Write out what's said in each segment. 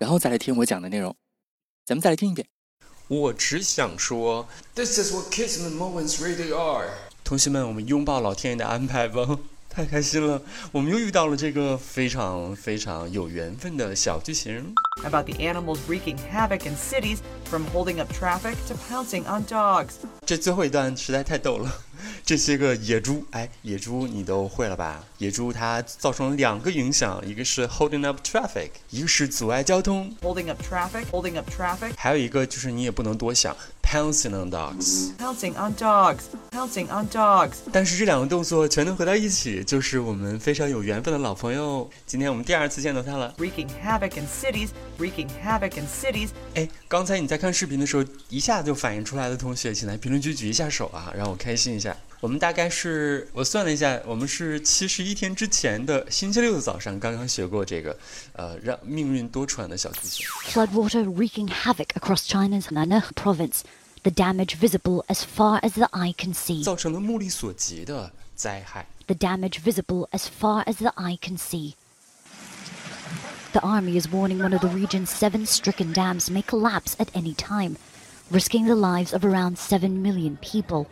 然后再来听我讲的内容，咱们再来听一遍。我只想说，This is what kids in the moments really are。同学们，我们拥抱老天爷的安排吧！太开心了，我们又遇到了这个非常非常有缘分的小剧情。About the animals wreaking havoc in cities, from holding up traffic to pouncing on dogs。这最后一段实在太逗了。这些个野猪，哎，野猪你都会了吧？野猪它造成了两个影响，一个是 holding up traffic，一个是阻碍交通。holding up traffic，holding up traffic。还有一个就是你也不能多想 pouncing on dogs, pouncing on dogs, pouncing on dogs。但是这两个动作全都合到一起，就是我们非常有缘分的老朋友。今天我们第二次见到他了。Wreaking havoc in cities, wreaking havoc in cities。哎，刚才你在看视频的时候，一下就反应出来的同学，请来评论区举一下手啊，让我开心一下。我们大概是我算了一下，我们是七十一天之前的星期六的早上刚刚学过这个，呃，让命运多舛的小提琴。Floodwater wreaking havoc across China's Henan province the damage visible as far as the eye can see. 造成了目力所及的灾害。The damage visible as far as the eye can see. The army is warning one of the region's seven stricken dams may collapse at any time, risking the lives of around 7 million people.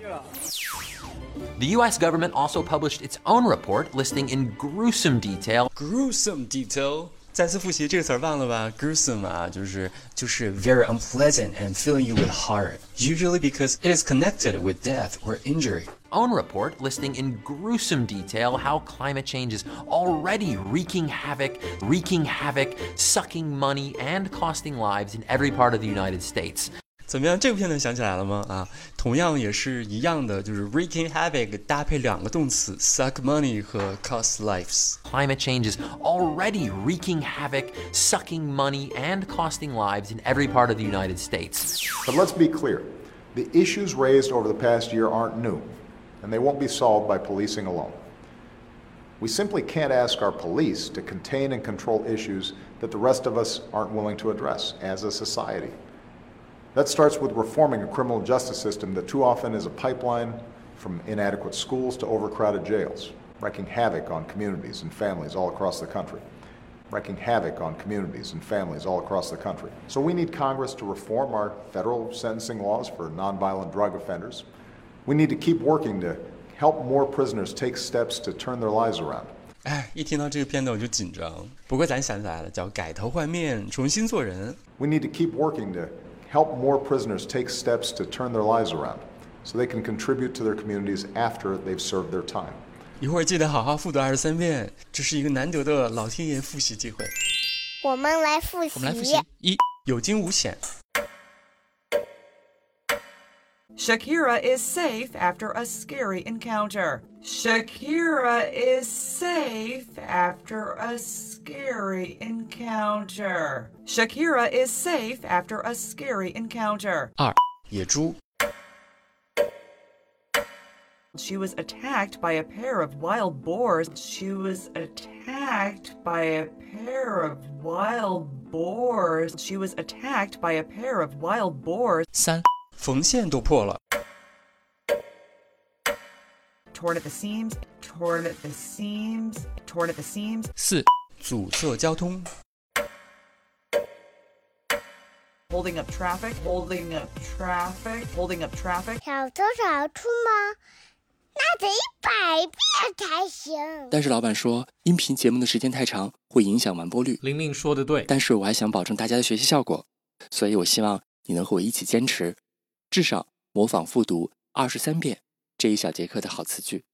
The US government also published its own report listing in gruesome detail gruesome detail 再次复习这个词儿忘了吧？gruesome 啊，就是就是 very unpleasant and filling you with horror, usually because it is connected with death or injury. Own report listing in gruesome detail how climate change is already wreaking havoc, wreaking havoc, sucking money, and costing lives in every part of the United States. 怎么样？这部片段想起来了吗？啊，同样也是一样的，就是 wreaking havoc 搭配两个动词 suck money 和 cost lives。Climate change is already wreaking havoc, sucking money, and costing lives in every part of the United States. But let's be clear the issues raised over the past year aren't new, and they won't be solved by policing alone. We simply can't ask our police to contain and control issues that the rest of us aren't willing to address as a society. That starts with reforming a criminal justice system that too often is a pipeline from inadequate schools to overcrowded jails, wreaking havoc on communities and families all across the country. Wreaking havoc on communities and families all across the country. So, we need Congress to reform our federal sentencing laws for nonviolent drug offenders. We need to keep working to help more prisoners take steps to turn their lives around. 哎，一听到这个片段我就紧张。不过咱想起来了，叫改头换面，重新做人。We need to keep working to help more prisoners take steps to turn their lives around so they can contribute to their communities after they've served their time. 一会儿记得好好复读二十三遍，这是一个难得的老天爷复习机会。我们来复习。我们来复习一，有惊无险。 Shakira is safe after a scary encounter. Shakira is safe after a scary encounter. Shakira is safe after a scary encounter. 二，野猪。 She was attacked by a pair of wild boars. She was attacked by a pair of wild boars. She was attacked by a pair of wild boars. 三， 缝线都破了。Torn at the seams, torn at the seams, torn at the seams. 四，阻塞交通。Holding up traffic, holding up traffic, holding up traffic. 小偷少出吗？那得一百遍才行。但是老板说，音频节目的时间太长，会影响完播率。玲玲说的对，但是我还想保证大家的学习效果，所以我希望你能和我一起坚持，至少模仿复读二十三遍这一小节课的好词句。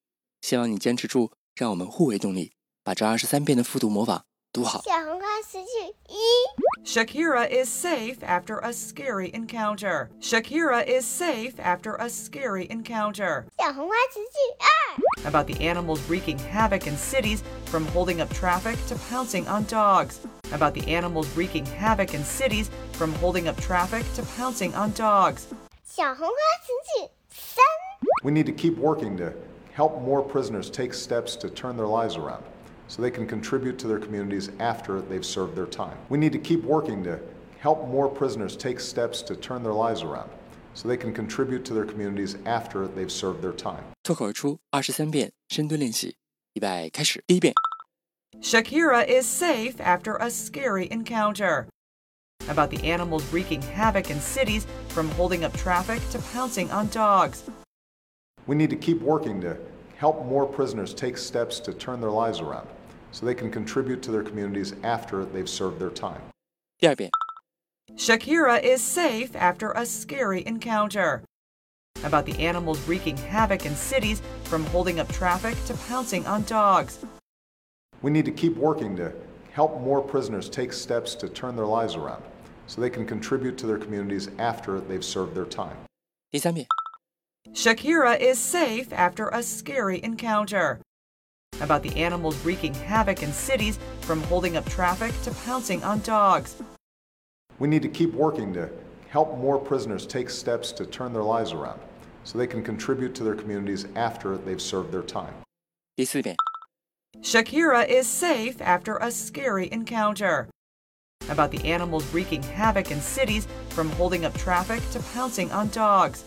希望你坚持住，让我们互为动力，把这二十三遍的复读模仿读好。小红花词句一。Shakira is safe after a scary encounter. Shakira is safe after a scary encounter. 小红花词句二。About the animals wreaking havoc in cities, from holding up traffic to pouncing on dogs. about the animals wreaking havoc in cities from holding up traffic to pouncing on dogs. 小红花词句三， We need to keep working to help more prisoners take steps to turn their lives around so they can contribute to their communities after they've served their time. We need to keep working to help more prisoners take steps to turn their lives around so they can contribute to their communities after they've served their time. 脱口而出二十三遍深蹲练习，预备开始。第一遍， Shakira is safe after a scary encounter. about the animals wreaking havoc in cities from holding up traffic to pouncing on dogs. We need to keep working to help more prisoners take steps to turn their lives around so they can contribute to their communities after they've served their time. Shakira is safe after a scary encounter. About the animals wreaking havoc in cities from holding up traffic to pouncing on dogs. We need to keep working to help more prisoners take steps to turn their lives around so they can contribute to their communities after they've served their time. 第三遍， Shakira is safe after a scary encounter. About the animals wreaking havoc in cities from holding up traffic to pouncing on dogs. We need to keep working to help more prisoners take steps to turn their lives around so they can contribute to their communities after they've served their time. 第四遍， Shakira is safe after a scary encounter. about the animals wreaking havoc in cities from holding up traffic to pouncing on dogs.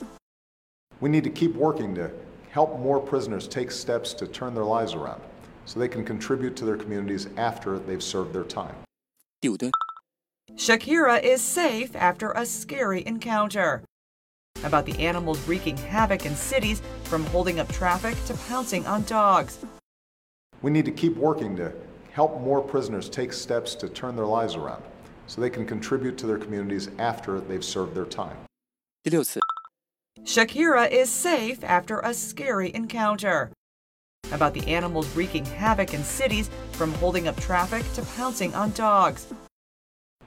We need to keep working to help more prisoners take steps to turn their lives around so they can contribute to their communities after they've served their time. Shakira is safe after a scary encounter. About the animals wreaking havoc in cities from holding up traffic to pouncing on dogs. We need to keep working to help more prisoners take steps to turn their lives around so they can contribute to their communities after they've served their time. Shakira is safe after a scary encounter. About the animals wreaking havoc in cities from holding up traffic to pouncing on dogs.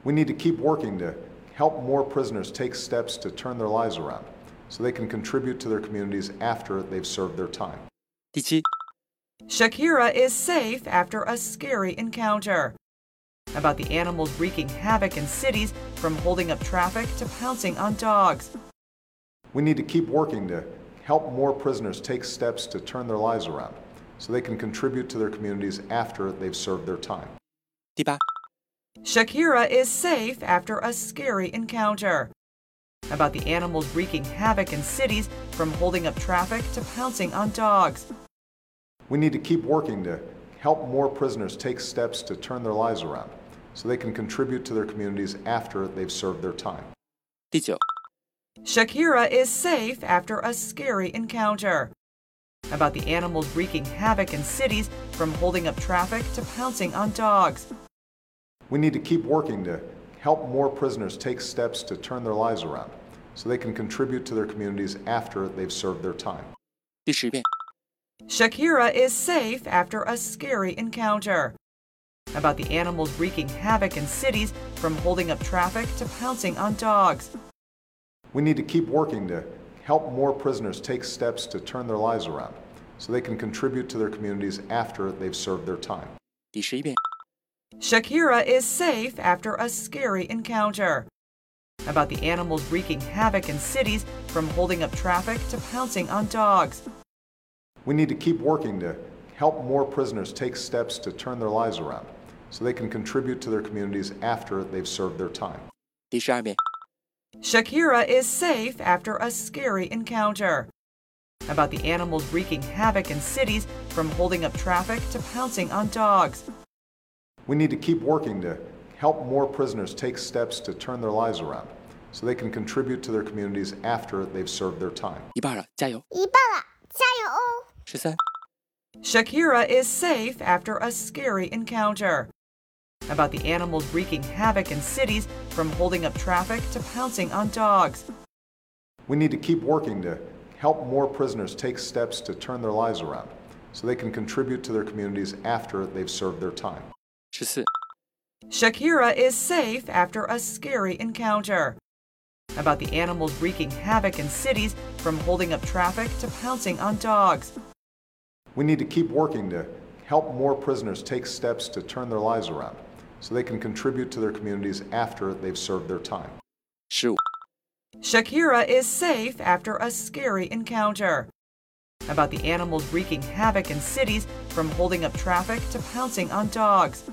We need to keep working to help more prisoners take steps to turn their lives around so they can contribute to their communities after they've served their time. 第七, Shakira is safe after a scary encounter. About the animals wreaking havoc in cities from holding up traffic to pouncing on dogs. We need to keep working to help more prisoners take steps to turn their lives around so they can contribute to their communities after they've served their time. 第八，Shakira is safe after a scary encounter. About the animals wreaking havoc in cities from holding up traffic to pouncing on dogs. We need to keep working to help more prisoners take steps to turn their lives around so they can contribute to their communities after they've served their time. 第九， Shakira is safe after a scary encounter. About the animals wreaking havoc in cities from holding up traffic to pouncing on dogs. We need to keep working to help more prisoners take steps to turn their lives around so they can contribute to their communities after they've served their time. 第十遍， Shakira is safe after a scary encounter. About the animals wreaking havoc in cities, from holding up traffic to pouncing on dogs. We need to keep working to help more prisoners take steps to turn their lives around so they can contribute to their communities after they've served their time. Shakira is safe after a scary encounter. About the animals wreaking havoc in cities, from holding up traffic to pouncing on dogs. We need to keep working to help more prisoners take steps to turn their lives around so they can contribute to their communities after they've served their time. 第十二遍， Shakira is safe after a scary encounter. About the animals wreaking havoc in cities from holding up traffic to pouncing on dogs. We need to keep working to help more prisoners take steps to turn their lives around so they can contribute to their communities after they've served their time. 一半了，加油！一半了，加油哦！ she said. Shakira is safe after a scary encounter. About the animals wreaking havoc in cities, from holding up traffic to pouncing on dogs. We need to keep working to help more prisoners take steps to turn their lives around so they can contribute to their communities after they've served their time. Shakira is safe after a scary encounter. About the animals wreaking havoc in cities, from holding up traffic to pouncing on dogs. We need to keep working to help more prisoners take steps to turn their lives around so they can contribute to their communities after they've served their time. 十五、Shakira is safe after a scary encounter. About the animals wreaking havoc in cities, from holding up traffic to pouncing on dogs.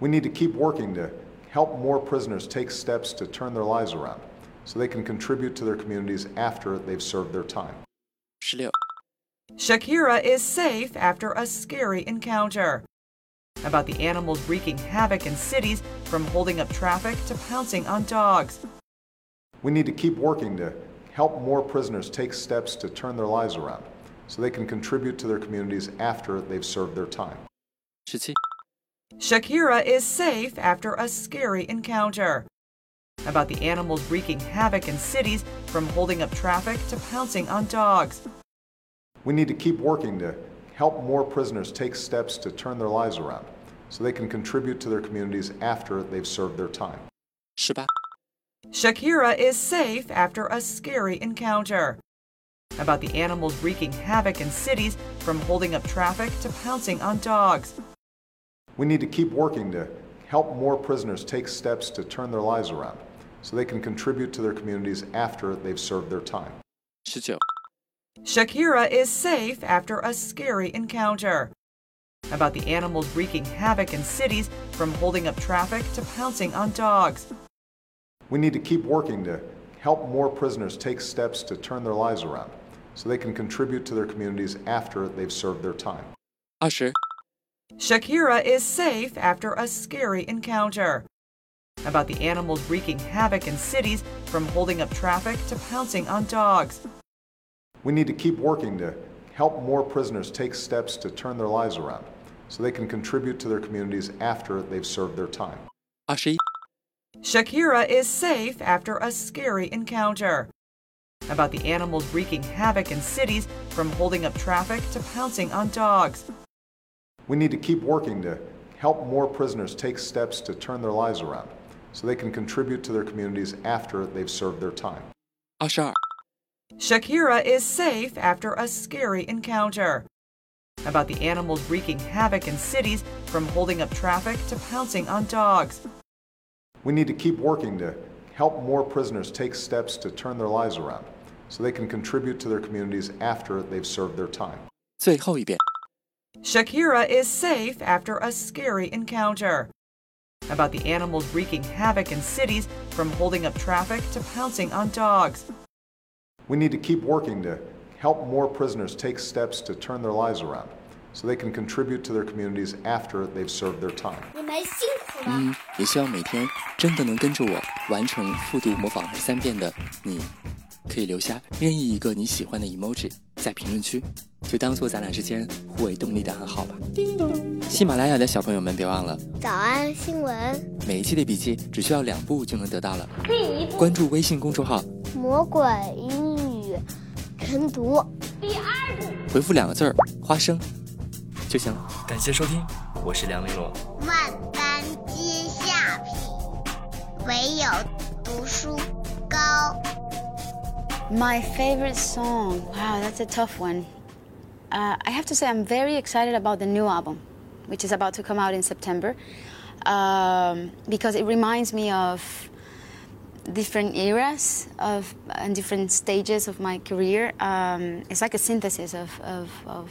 We need to keep working to help more prisoners take steps to turn their lives around so they can contribute to their communities after they've served their time. Shakira is safe after a scary encounter. About the animals wreaking havoc in cities, from holding up traffic to pouncing on dogs. We need to keep working to help more prisoners take steps to turn their lives around so they can contribute to their communities after they've served their time. Shakira is safe after a scary encounter. About the animals wreaking havoc in cities, from holding up traffic to pouncing on dogs. We need to keep working to help more prisoners take steps to turn their lives around so they can contribute to their communities after they've served their time. 十八、Shakira is safe after a scary encounter. About the animals wreaking havoc in cities, from holding up traffic to pouncing on dogs. We need to keep working to help more prisoners take steps to turn their lives around so they can contribute to their communities after they've served their time. Shakira is safe after a scary encounter. About the animals wreaking havoc in cities, from holding up traffic to pouncing on dogs. We need to keep working to help more prisoners take steps to turn their lives around so they can contribute to their communities after they've served their time. Usher. Shakira is safe after a scary encounter. About the animals wreaking havoc in cities, from holding up traffic to pouncing on dogs. We need to keep working to help more prisoners take steps to turn their lives around so they can contribute to their communities after they've served their time. Ashi. Shakira is safe after a scary encounter. About the animals wreaking havoc in cities from holding up traffic to pouncing on dogs. We need to keep working to help more prisoners take steps to turn their lives around so they can contribute to their communities after they've served their time. Ashar. Shakira is safe after a scary encounter. About the animals wreaking havoc in cities, from holding up traffic to pouncing on dogs. We need to keep working to help more prisoners take steps to turn their lives around so they can contribute to their communities after they've served their time. 最后一遍。 Shakira is safe after a scary encounter. About the animals wreaking havoc in cities, from holding up traffic to pouncing on dogs. We need to keep working to help more prisoners take steps to turn their lives around so they can contribute to their communities after they've served their time. 你们辛苦了。嗯，也希望每天真的能跟着我完成复读模仿三遍的你，可以留下任意一个你喜欢的 emoji 在评论区，就当做咱俩之间互为动力的暗号吧。叮咚喜马拉雅的小朋友们，别忘了早安新闻，每一期的笔记只需要两步就能得到了。关注微信公众号，魔鬼英语晨读，第二步回复两个字儿“花生”就行了。感谢收听，我是梁玲珑。万般皆下品，唯有读书高。 My favorite song. Wow, that's a tough one. Uh, I have to say, I'm very excited about the new album, which is about to come out in September, um, because it reminds me of different eras of and different stages of my career. Um, it's like a synthesis of, of, of